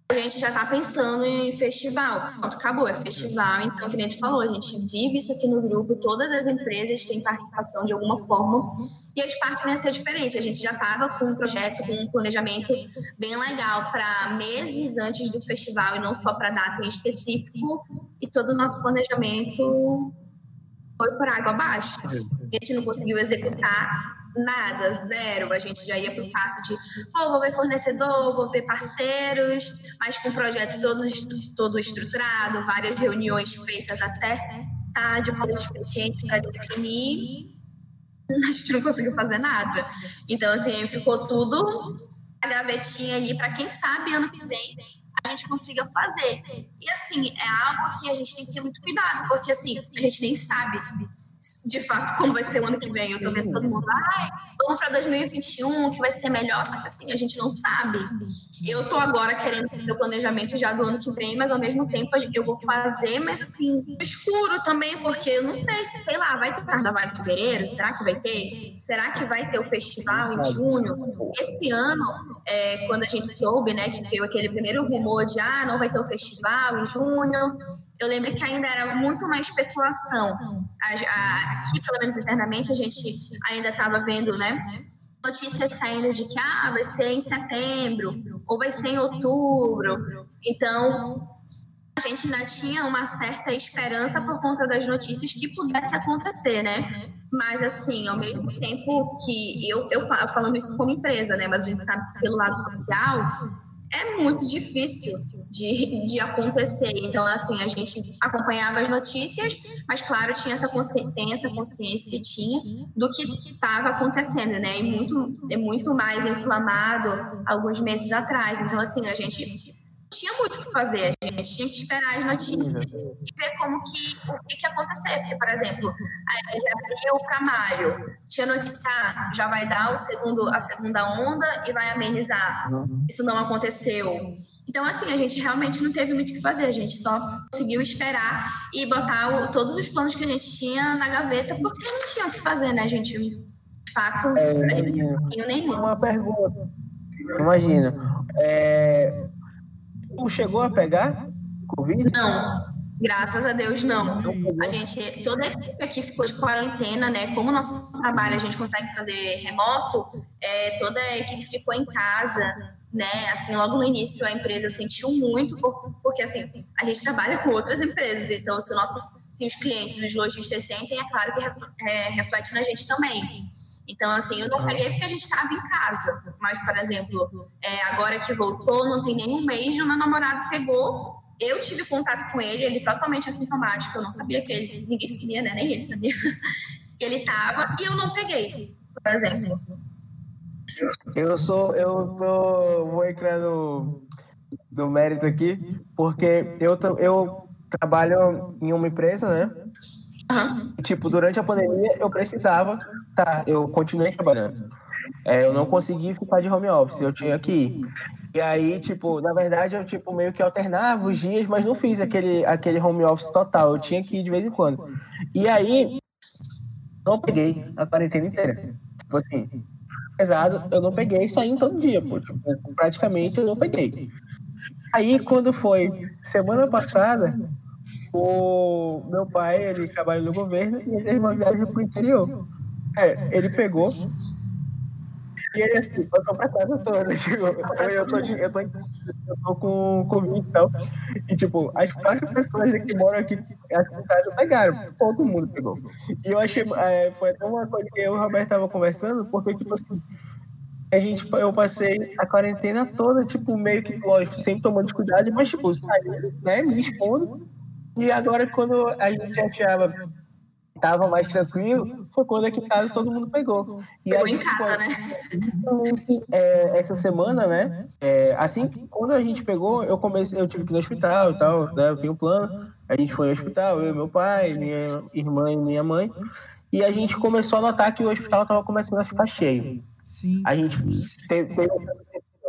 a gente já tá pensando em festival. Pronto, acabou, é festival. Então, que nem tu falou, a gente vive isso aqui no grupo, todas as empresas têm participação de alguma forma. E a Spark não ia ser diferente. A gente já estava com um projeto, com um planejamento bem legal para meses antes do festival e não só para data em específico. E todo o nosso planejamento foi por água abaixo. A gente não conseguiu executar nada, zero. A gente já ia para o passo de, oh, vou ver fornecedor, vou ver parceiros, mas com o projeto todo, todo estruturado, várias reuniões feitas até tarde com os expedientes para definir. A gente não conseguiu fazer nada. Então, assim, ficou tudo a gavetinha ali para quem sabe ano que vem a gente consiga fazer. E assim, é algo que a gente tem que ter muito cuidado, porque assim, a gente nem sabe de fato como vai ser o ano que vem. Eu tô vendo todo mundo, ai, vamos para 2021, que vai ser melhor, só que assim, a gente não sabe. Eu tô agora querendo ter o planejamento já do ano que vem, mas ao mesmo tempo eu vou fazer, mas assim, escuro também, porque eu não sei, se, sei lá, vai ter carnaval em fevereiro? Será que vai ter? Será que vai ter o festival em junho? Esse ano, é, quando a gente soube, né, que veio aquele primeiro rumor de, ah, não vai ter o festival em junho, eu lembro que ainda era muito uma especulação. Aqui, pelo menos internamente, a gente ainda estava vendo, né, notícias saindo de que ah, vai ser em setembro ou vai ser em outubro. Então, a gente ainda tinha uma certa esperança por conta das notícias que pudesse acontecer, né? Mas, assim, ao mesmo tempo que eu, eu fa- falando isso como empresa, né? Mas a gente sabe que pelo lado social é muito difícil de, de acontecer. Então, assim, a gente acompanhava as notícias, mas, claro, tinha essa consciência, essa consciência, tinha, do que estava acontecendo, né? E muito, muito mais inflamado alguns meses atrás. Então, assim, a gente tinha muito o que fazer, a gente tinha que esperar as notícias e ver como que, o que, que acontecer. Porque, por exemplo, a gente abriu para maio, tinha notícia, ah, já vai dar o segundo, a segunda onda e vai amenizar. Isso não aconteceu. Então, assim, a gente realmente não teve muito o que fazer, a gente só conseguiu esperar e botar o- todos os planos que a gente tinha na gaveta, porque não tinha o que fazer, né, gente? De fato, não tinha nenhum. Uma pergunta. Imagina. É... Tu chegou a pegar Covid? Não, graças a Deus não. A gente, toda a equipe aqui ficou de quarentena, né? Como o nosso trabalho a gente consegue fazer remoto, é, toda a equipe ficou em casa, né? Assim, logo no início a empresa sentiu muito, por- porque assim, a gente trabalha com outras empresas, então se o nosso, se os clientes, os lojistas sentem, é claro que é, reflete na gente também. Então, assim, eu não peguei porque a gente estava em casa. Mas, por exemplo, é, agora que voltou, não tem nem um mês, o meu namorado pegou. Eu tive contato com ele, ele totalmente assintomático. Eu não sabia que ele, ninguém sabia, né? Nem ele sabia que ele estava, e eu não peguei, por exemplo. Eu sou, eu sou, vou entrar no, no mérito aqui, porque eu, eu trabalho em uma empresa, né? E, Tipo, durante a pandemia eu precisava, tá, eu continuei trabalhando. É, eu não consegui ficar de home office, eu tinha que ir. E aí, tipo, na verdade eu tipo meio que alternava os dias, mas não fiz aquele, aquele home office total, eu tinha que ir de vez em quando. E aí, Não peguei a quarentena inteira. Tipo assim, pesado, eu não peguei saindo todo dia, pô. Tipo, praticamente eu não peguei. Aí, quando foi semana passada, o meu pai, ele trabalha no governo e ele teve uma viagem pro interior. É, ele pegou e ele assim, passou pra casa toda. Tipo, eu, tô, eu, tô, eu tô com Covid e tal. E tipo, as quatro pessoas que moram aqui aqui em casa pegaram. Todo mundo pegou. E eu achei, é, foi até uma coisa que eu e o Roberto tava conversando, porque tipo assim, a gente, eu passei a quarentena toda, tipo, meio que, lógico, sempre tomando cuidado, mas, tipo, saindo, né, me expondo. E agora, quando a gente achava tava mais tranquilo, foi quando aqui em casa todo mundo pegou. E pegou em casa, né? É, essa semana, né? É, assim, quando a gente pegou, eu comecei, eu tive que ir no hospital e tal, né? Eu tenho um plano. A gente foi no hospital, eu, meu pai, minha irmã e minha mãe. E a gente começou a notar que o hospital tava começando a ficar cheio. Sim. A gente teve, teve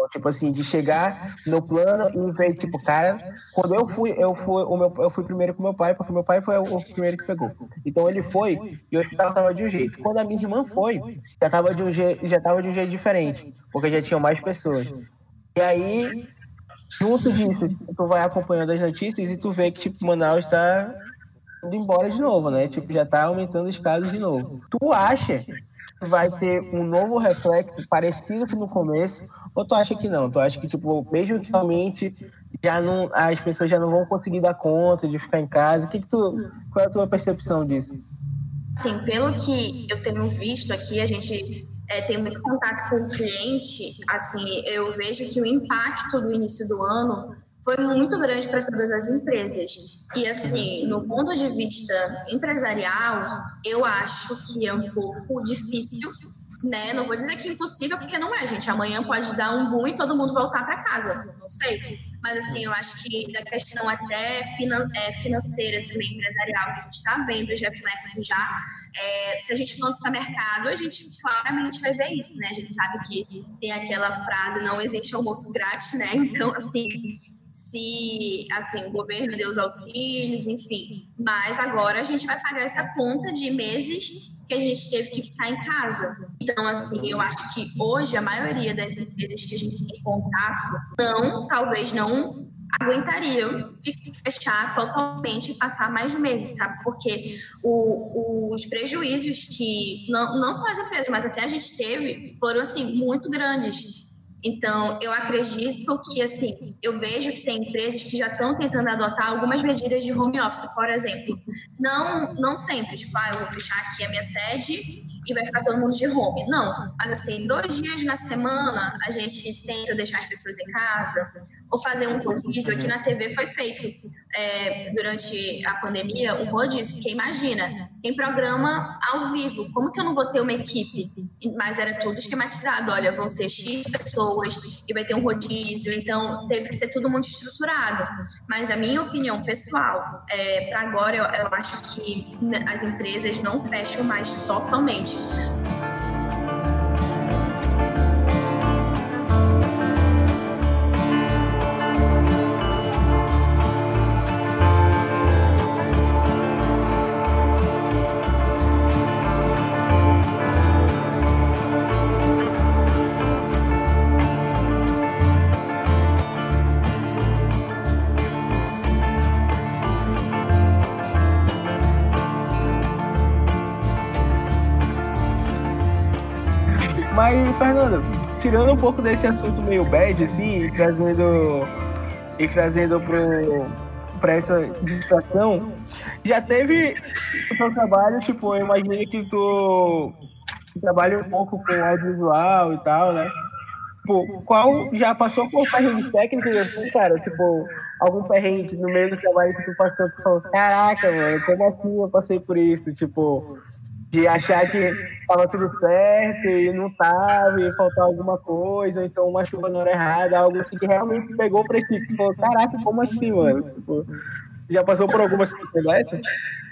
tipo assim, de chegar no plano e ver, tipo, cara, quando eu fui, eu fui, o meu, eu fui primeiro com meu pai, porque meu pai foi o primeiro que pegou. Então ele foi e o hospital tava de um jeito. Quando a minha irmã foi, já tava de um jeito, já tava de um jeito diferente, porque já tinham mais pessoas. E aí, junto disso, tu vai acompanhando as notícias e tu vê que, tipo, Manaus tá indo embora de novo, né? Tipo, já tá aumentando os casos de novo. Tu acha vai ter um novo reflexo parecido que no começo, ou tu acha que não? Tu acha que, tipo, mesmo que realmente já não, as pessoas já não vão conseguir dar conta de ficar em casa? Que que tu, qual é a tua percepção disso? Sim, pelo que eu tenho visto aqui, a gente é, tem muito contato com o cliente, assim, eu vejo que o impacto do início do ano foi muito grande para todas as empresas. E, assim, no ponto de vista empresarial, eu acho que é um pouco difícil, né? Não vou dizer que é impossível, porque não é, gente. Amanhã pode dar um boom e todo mundo voltar para casa, não sei. Mas, assim, eu acho que da questão até finan é, financeira também, empresarial, que a gente está vendo os reflexos já, é, se a gente for no supermercado, a gente claramente vai ver isso, né? A gente sabe que tem aquela frase, não existe almoço grátis, né? Então, assim, se assim o governo deu os auxílios, enfim. Mas agora a gente vai pagar essa conta de meses que a gente teve que ficar em casa. Então, assim, eu acho que hoje a maioria das empresas que a gente tem contato não, talvez não aguentariam fechar totalmente e passar mais meses, sabe? Porque o, os prejuízos que não, não só as empresas, mas até a gente teve foram assim muito grandes então, eu acredito que, assim, eu vejo que tem empresas que já estão tentando adotar algumas medidas de home office, por exemplo. Não, não sempre, tipo, ah, eu vou fechar aqui a minha sede e vai ficar todo mundo de home. Não, mas assim, dois dias na semana a gente tenta deixar as pessoas em casa ou fazer um rodízio. Aqui na TV foi feito é, durante a pandemia um rodízio, porque imagina, tem programa ao vivo, como que eu não vou ter uma equipe? Mas era tudo esquematizado, olha, vão ser X pessoas e vai ter um rodízio, então teve que ser tudo muito estruturado. Mas a minha opinião pessoal, é, para agora, eu, eu acho que as empresas não fecham mais totalmente. Tirando um pouco desse assunto meio bad, assim, e trazendo, e trazendo pro, pra essa distração, já teve o seu trabalho, tipo, eu imagino que tu, trabalha um pouco com audiovisual e tal, né? Tipo, qual já passou por perrengues técnicos assim, cara? Tipo, algum perrengue no meio do trabalho que tu passou, tu falou, caraca, mano, como assim eu passei por isso? Tipo, de achar que estava tudo certo e não estava, e faltar alguma coisa, ou então uma chuva na hora errada, algo assim que realmente pegou para equipe. Falou, caraca, como assim, mano? Tipo, já passou por alguma situação dessa?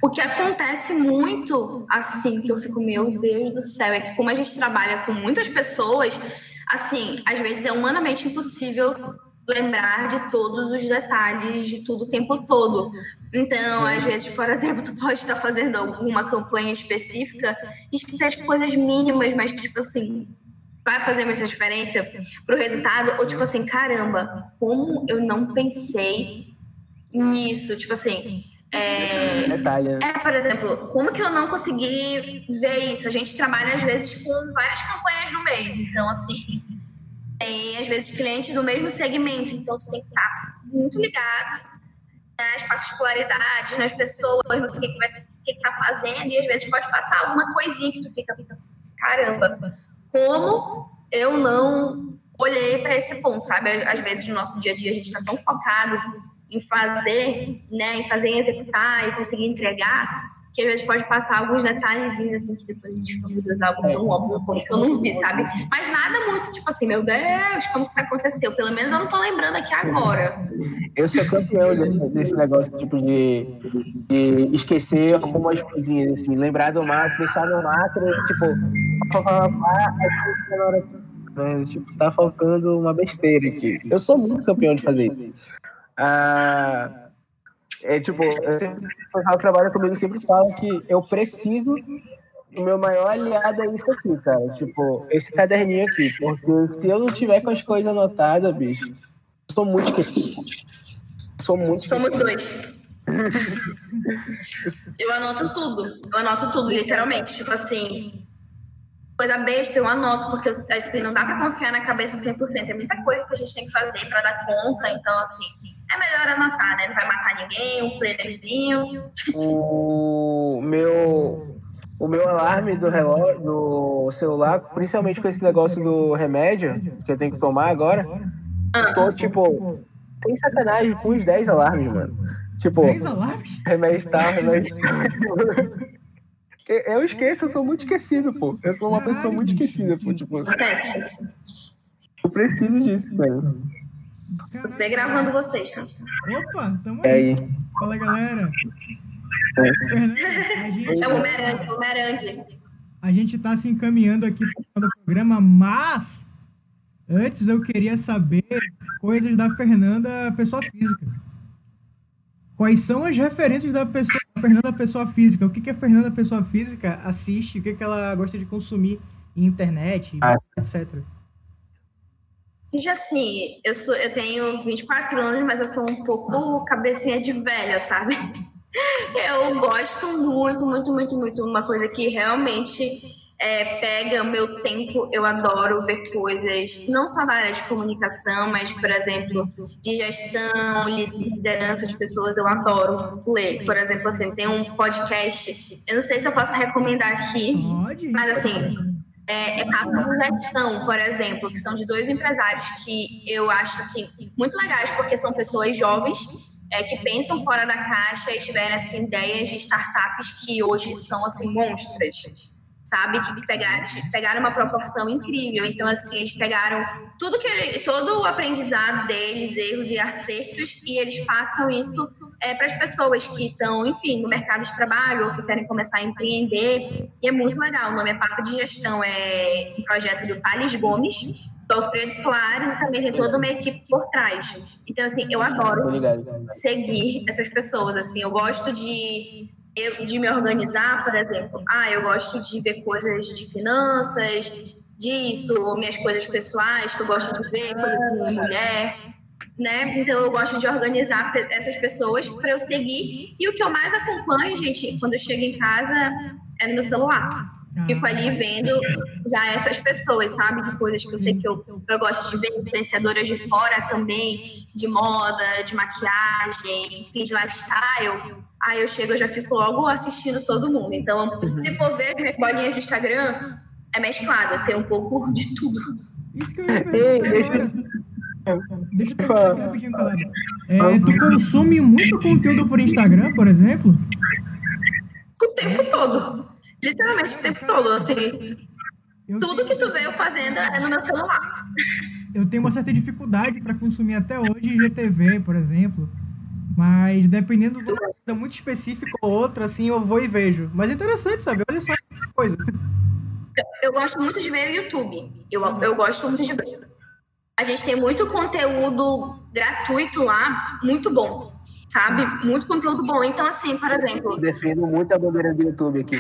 O que acontece muito, assim, que eu fico, meu Deus do céu, é que como a gente trabalha com muitas pessoas, assim, às vezes é humanamente impossível lembrar de todos os detalhes, de tudo o tempo todo. Então, às vezes, por exemplo, tu pode estar fazendo alguma campanha específica e esquecer as coisas mínimas, mas tipo assim, vai fazer muita diferença pro resultado, ou tipo assim, caramba, como eu não pensei nisso, tipo assim, é, né? é, por exemplo, como que eu não consegui ver isso? A gente trabalha, às vezes, com várias campanhas no mês. Então, assim, tem, às vezes, clientes do mesmo segmento. Então, você tem que estar muito ligado nas particularidades, nas pessoas, no que, que vai que que tá fazendo. E, às vezes, pode passar alguma coisinha que tu fica, caramba, como eu não olhei para esse ponto, sabe? Às vezes, no nosso dia a dia, a gente está tão focado em fazer, né, em fazer, em executar e conseguir entregar, que às vezes pode passar alguns detalhezinhos assim que depois a gente fica, meu algo tão óbvio que eu não vi, sabe? Mas nada muito tipo assim, meu Deus, como que isso aconteceu? Pelo menos eu não tô lembrando aqui agora. Eu sou campeão desse, negócio, tipo, de, de esquecer algumas coisinhas, assim, lembrar do macro, pensar no macro, tipo, que- né, tipo, tá faltando uma besteira aqui. Eu sou muito campeão de fazer isso. Ah, é tipo, eu sempre, o pessoal que trabalha comigo sempre fala que eu preciso o meu maior aliado é isso aqui, cara. Tipo, esse caderninho aqui. Porque se eu não tiver com as coisas anotadas, bicho, eu sou muito esquecido. Sou muito Somos dois. Eu anoto tudo. Eu anoto tudo, literalmente. Tipo assim, coisa besta, eu anoto, porque assim, não dá pra confiar na cabeça 100%. É muita coisa que a gente tem que fazer pra dar conta. Então, assim, é melhor anotar, né? Não vai matar ninguém, um plannerzinho. o meu o meu alarme do relógio do celular, principalmente com esse negócio do remédio que eu tenho que tomar agora, eu tô tipo sem sacanagem com uns 10 alarmes, mano. Tipo, 10 alarmes? remédio tal, remédio tal. Eu- esqueço, eu sou muito esquecido, pô. Eu sou uma pessoa muito esquecida, pô. Tipo, Acontece. eu preciso disso, velho. Eu estou gravando vocês, tá? Opa, tamo E aí. aí? Fala, galera. Fernanda, a gente, É o bumerangue, a gente tá se encaminhando aqui para o final do programa, mas antes eu queria saber coisas da Fernanda, pessoa física. Quais são as referências da pessoa, da Fernanda, pessoa física? O que, que a Fernanda, pessoa física, assiste? O que, que ela gosta de consumir em internet, Ah. etc. Gente, assim, eu, sou, eu tenho 24 anos, mas eu sou um pouco cabecinha de velha, sabe? Eu gosto muito, muito, muito, muito. Uma coisa que realmente é, pega o meu tempo. Eu adoro ver coisas, não só na área de comunicação, mas, por exemplo, de gestão, liderança de pessoas. Eu adoro ler. Por exemplo, assim, tem um podcast. Eu não sei se eu posso recomendar aqui. Mas assim, é, é Papo de Gestão, por exemplo, que são de dois empresários que eu acho assim muito legais, porque são pessoas jovens é, que pensam fora da caixa e tiveram assim, ideias de startups que hoje são assim monstras. Sabe, que pegaram, pegaram uma proporção incrível. Então, assim, eles pegaram tudo que todo o aprendizado deles, erros e acertos, e eles passam isso é, para as pessoas que estão, enfim, no mercado de trabalho ou que querem começar a empreender. E é muito legal. O nome é Papo de Gestão, é um projeto do Thales Gomes, do Alfredo Soares e também tem toda uma equipe por trás. Então, assim, eu adoro seguir essas pessoas. Assim, eu gosto de, eu, de me organizar, por exemplo. Ah, eu gosto de ver coisas de finanças, disso, minhas coisas pessoais que eu gosto de ver, coisa de mulher. Né? Então eu gosto de organizar essas pessoas para eu seguir. E o que eu mais acompanho, gente, quando eu chego em casa, é no meu celular. Fico ali vendo já essas pessoas, sabe? De coisas que eu sei que eu, eu gosto de ver, influenciadoras de fora também, de moda, de maquiagem, enfim, de lifestyle. Aí eu chego, eu já fico logo assistindo todo mundo. Então, se for ver minhas bolinhas do Instagram, é mesclada, tem um pouco de tudo. Isso que eu ia deixa eu Fala. perguntar aqui rapidinho, Caleb. É, tu consome muito conteúdo por Instagram, por exemplo? O tempo todo. Literalmente o tempo todo, assim. Eu Tudo que tu eu fazendo é no meu celular. eu tenho uma certa dificuldade para consumir até hoje GTV, por exemplo. Mas dependendo de uma coisa muito específica ou outra, assim, eu vou e vejo. Mas é interessante, sabe? Olha só que coisa. Eu gosto muito de ver o YouTube. Eu, eu gosto muito de ver. A gente tem muito conteúdo gratuito lá, muito bom, sabe? Muito conteúdo bom. Então, assim, por exemplo. Defendo muito a bandeira do YouTube aqui.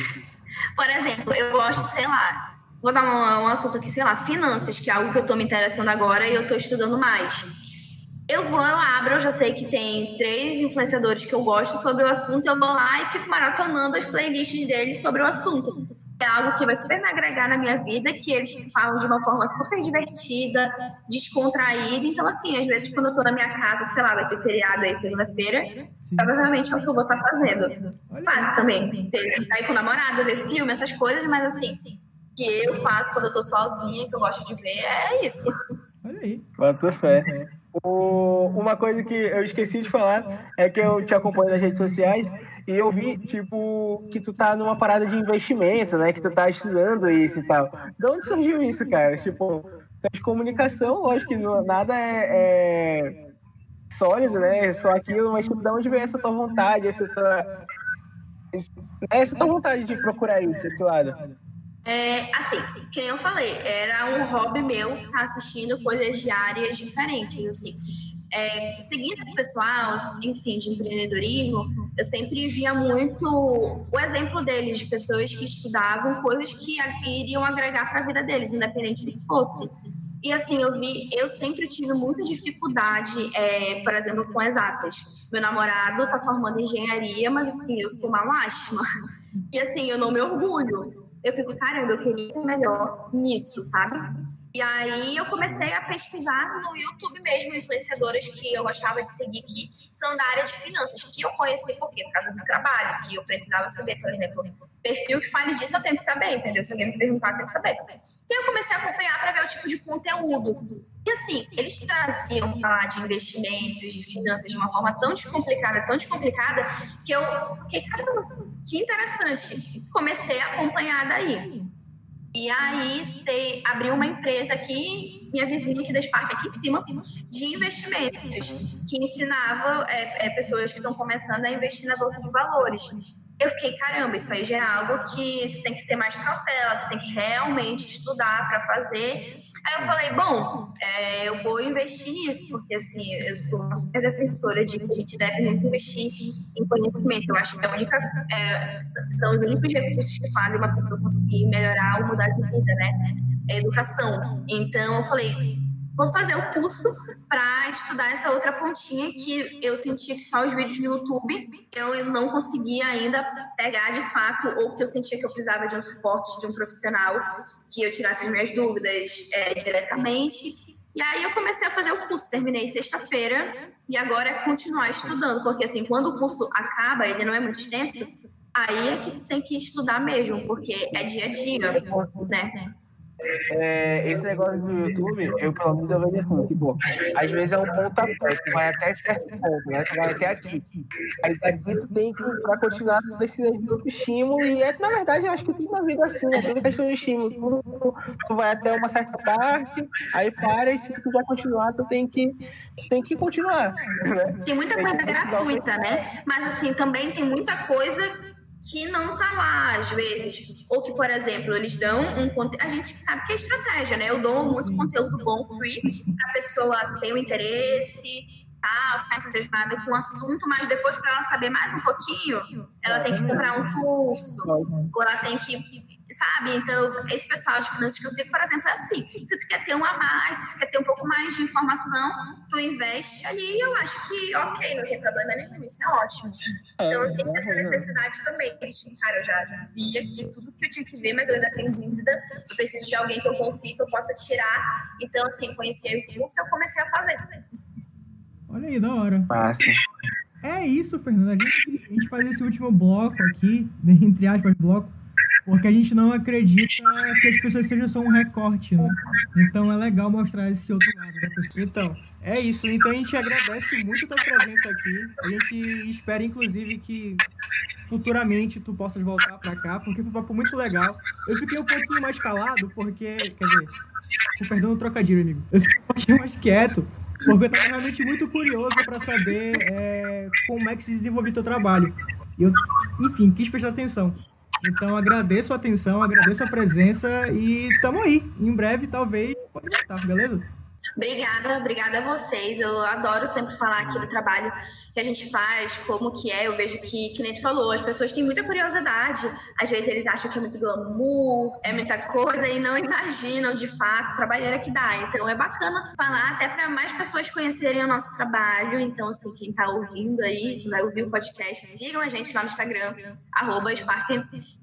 Por exemplo, eu gosto, sei lá, vou dar um, um assunto aqui, sei lá, finanças, que é algo que eu estou me interessando agora e eu estou estudando mais. Eu vou, eu abro, eu já sei que tem três influenciadores que eu gosto sobre o assunto, eu vou lá e fico maratonando as playlists deles sobre o assunto. É algo que vai super me agregar na minha vida, que eles falam de uma forma super divertida, descontraída. Então, assim, às vezes quando eu tô na minha casa, sei lá, vai ter feriado aí segunda-feira, provavelmente é o que eu vou estar fazendo. Claro, também, ter, sair com o namorado, ver filme, essas coisas, mas assim, que eu faço quando eu tô sozinha, que eu gosto de ver, é isso. Olha aí. Bota fé. O, uma coisa que eu esqueci de falar é que eu te acompanho nas redes sociais e eu vi, tipo, que tu tá numa parada de investimento, né? Que tu tá estudando isso e tal. De onde surgiu isso, cara? Tipo, tu é de comunicação, lógico que não- nada é, é sólido, né? Só aquilo, mas tipo, de onde veio essa tua vontade, essa tua. Essa tua vontade de procurar isso, esse lado? É, assim, que nem eu falei, era um hobby meu ficar assistindo coisas diárias diferentes, assim. É, seguindo esse pessoal, enfim, de empreendedorismo, eu sempre via muito o exemplo deles, de pessoas que estudavam coisas que iriam agregar para a vida deles, independente do que fosse. E assim, eu vi, eu sempre tive muita dificuldade, é, por exemplo, com exatas. Meu namorado está formando engenharia, mas assim, eu sou uma lástima. E assim, eu não me orgulho eu fico, caramba, eu queria ser melhor nisso, sabe? E aí eu comecei a pesquisar no YouTube mesmo influenciadoras que eu gostava de seguir que são da área de finanças, que eu conheci por quê? Por causa do trabalho, que eu precisava saber, por exemplo, perfil que fale disso eu tenho que saber, entendeu? Se alguém me perguntar, eu tenho que saber. E eu comecei a acompanhar para ver o tipo de conteúdo. E assim, eles traziam falar de investimentos, de finanças de uma forma tão descomplicada, tão descomplicada, que eu fiquei, caramba, que interessante. Comecei a acompanhar daí. E aí te, abriu uma empresa aqui, minha vizinha aqui da Spark, aqui em cima, de investimentos, que ensinava é, é, pessoas que estão começando a investir na Bolsa de Valores. Eu fiquei, caramba, isso aí já é algo que tu tem que ter mais cautela, tu tem que realmente estudar para fazer. Aí eu falei, bom, é, eu vou investir nisso, porque assim, eu sou uma super defensora de que a gente deve muito investir em conhecimento. Eu acho que a única, é, são os únicos recursos que fazem uma pessoa conseguir melhorar ou mudar de vida, né? É educação. Então eu falei, vou fazer o curso para estudar essa outra pontinha que eu sentia que só os vídeos no YouTube eu não conseguia ainda pegar de fato, ou que eu sentia que eu precisava de um suporte de um profissional que eu tirasse as minhas dúvidas é, diretamente. E aí eu comecei a fazer o curso, terminei sexta-feira e agora é continuar estudando, porque assim, quando o curso acaba, ele não é muito extenso, aí é que tu tem que estudar mesmo, porque é dia a dia, né? É, esse negócio do YouTube, eu pelo menos eu vejo assim, tipo, às vezes é um pontapé, que vai até certo ponto, né? Tu vai até aqui. Aí daqui tu tem que, pra continuar, tu precisa de outro estímulo, e é, na verdade, eu acho que tudo na vida é assim, né? Tudo questão de estímulo. Tu, tu vai até uma certa parte, aí para, e se tu quiser continuar, tu tem que, tu tem que continuar. Né? Tem muita coisa gratuita, né? Mas assim, também tem muita coisa que não tá lá às vezes. Ou que, por exemplo, eles dão um conteúdo. A gente sabe que é estratégia, né? Eu dou muito conteúdo bom, free, pra pessoa ter o interesse, tá? Ficar entusiasmada com o assunto, mas depois, para ela saber mais um pouquinho, ela tem que comprar um curso, ou ela tem que. Sabe? Então, esse pessoal de finanças que eu sigo, por exemplo, é assim: se tu quer ter um a mais, se tu quer ter um pouco mais de informação, tu investe ali, eu acho que ok, não tem problema nenhum, isso é ótimo. Então, eu sinto essa necessidade também. Cara, eu já, já vi aqui tudo que eu tinha que ver, mas eu ainda tenho dúvida. Eu preciso de alguém que eu confie, que eu possa tirar. Então, assim, conheci o curso eu comecei a fazer. Olha aí, da hora. Massa. É isso, Fernando. A gente, a gente faz esse último bloco aqui, entre aspas, bloco, porque a gente não acredita que as pessoas sejam só um recorte, né? Então é legal mostrar esse outro lado da pessoa. Então, é isso. Então a gente agradece muito a tua presença aqui. A gente espera, inclusive, que futuramente tu possas voltar pra cá, porque foi um papo muito legal. Eu fiquei um pouquinho mais calado, porque, quer dizer, com perdão do trocadilho, amigo. Eu fiquei um pouquinho mais quieto, porque eu tava realmente muito curioso pra saber é, como é que se desenvolveu teu trabalho. E eu, enfim, quis prestar atenção. Então agradeço a atenção, agradeço a presença e tamo aí. Em breve, talvez, pode voltar, beleza? Obrigada, obrigada a vocês. Eu adoro sempre falar aqui do trabalho que a gente faz, como que é. Eu vejo que, que nem tu falou, as pessoas têm muita curiosidade. Às vezes eles acham que é muito glamour, é muita coisa e não imaginam de fato a trabalheira que dá. Então é bacana falar até para mais pessoas conhecerem o nosso trabalho. Então, assim, quem está ouvindo aí, quem vai ouvir o podcast, sigam a gente lá no Instagram, arroba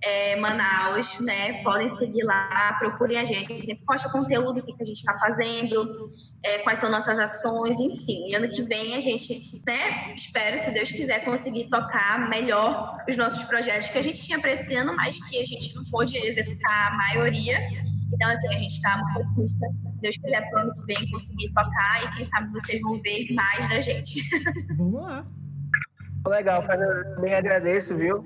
é, Manaus, né? Podem seguir lá, procurem a gente. A gente sempre posta conteúdo do que, que a gente está fazendo é, quais são nossas ações, enfim. E ano que vem a gente, né, espero, se Deus quiser, conseguir tocar melhor os nossos projetos que a gente tinha para esse ano, mas que a gente não pôde executar a maioria. Então, assim, a gente está muito otimista. Se Deus quiser, para o ano que vem, conseguir tocar e quem sabe vocês vão ver mais da gente. Vamos lá. Legal, Fernando. Também agradeço, viu?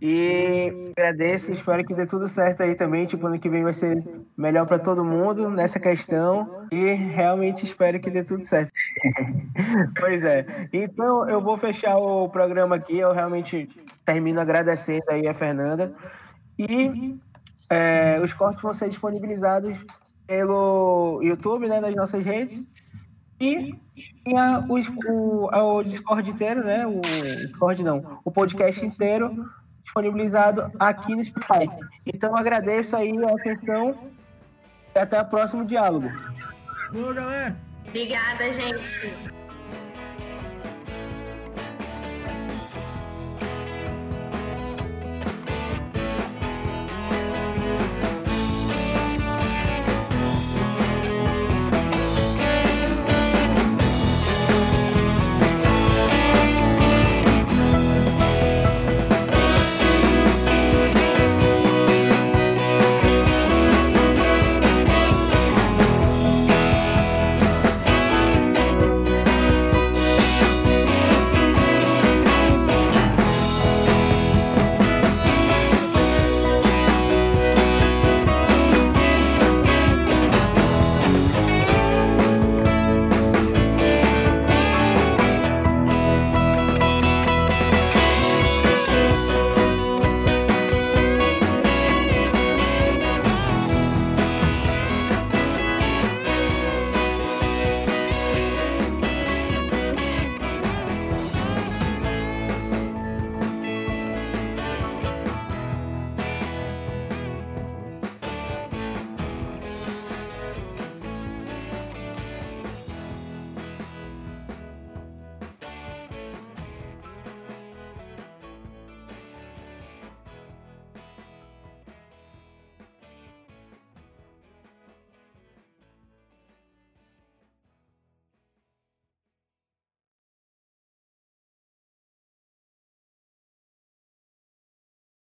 E agradeço, espero que dê tudo certo aí também. Tipo, ano que vem vai ser melhor para todo mundo nessa questão. E realmente espero que dê tudo certo. pois é. Então eu vou fechar o programa aqui. Eu realmente termino agradecendo aí a Fernanda. E é, os cortes vão ser disponibilizados pelo YouTube, né, nas nossas redes. E tinha o, o, o Discord inteiro, né? O Discord não, o podcast inteiro disponibilizado aqui no Spotify. Então agradeço aí a atenção e até o próximo diálogo. Boa, galera! Obrigada, gente.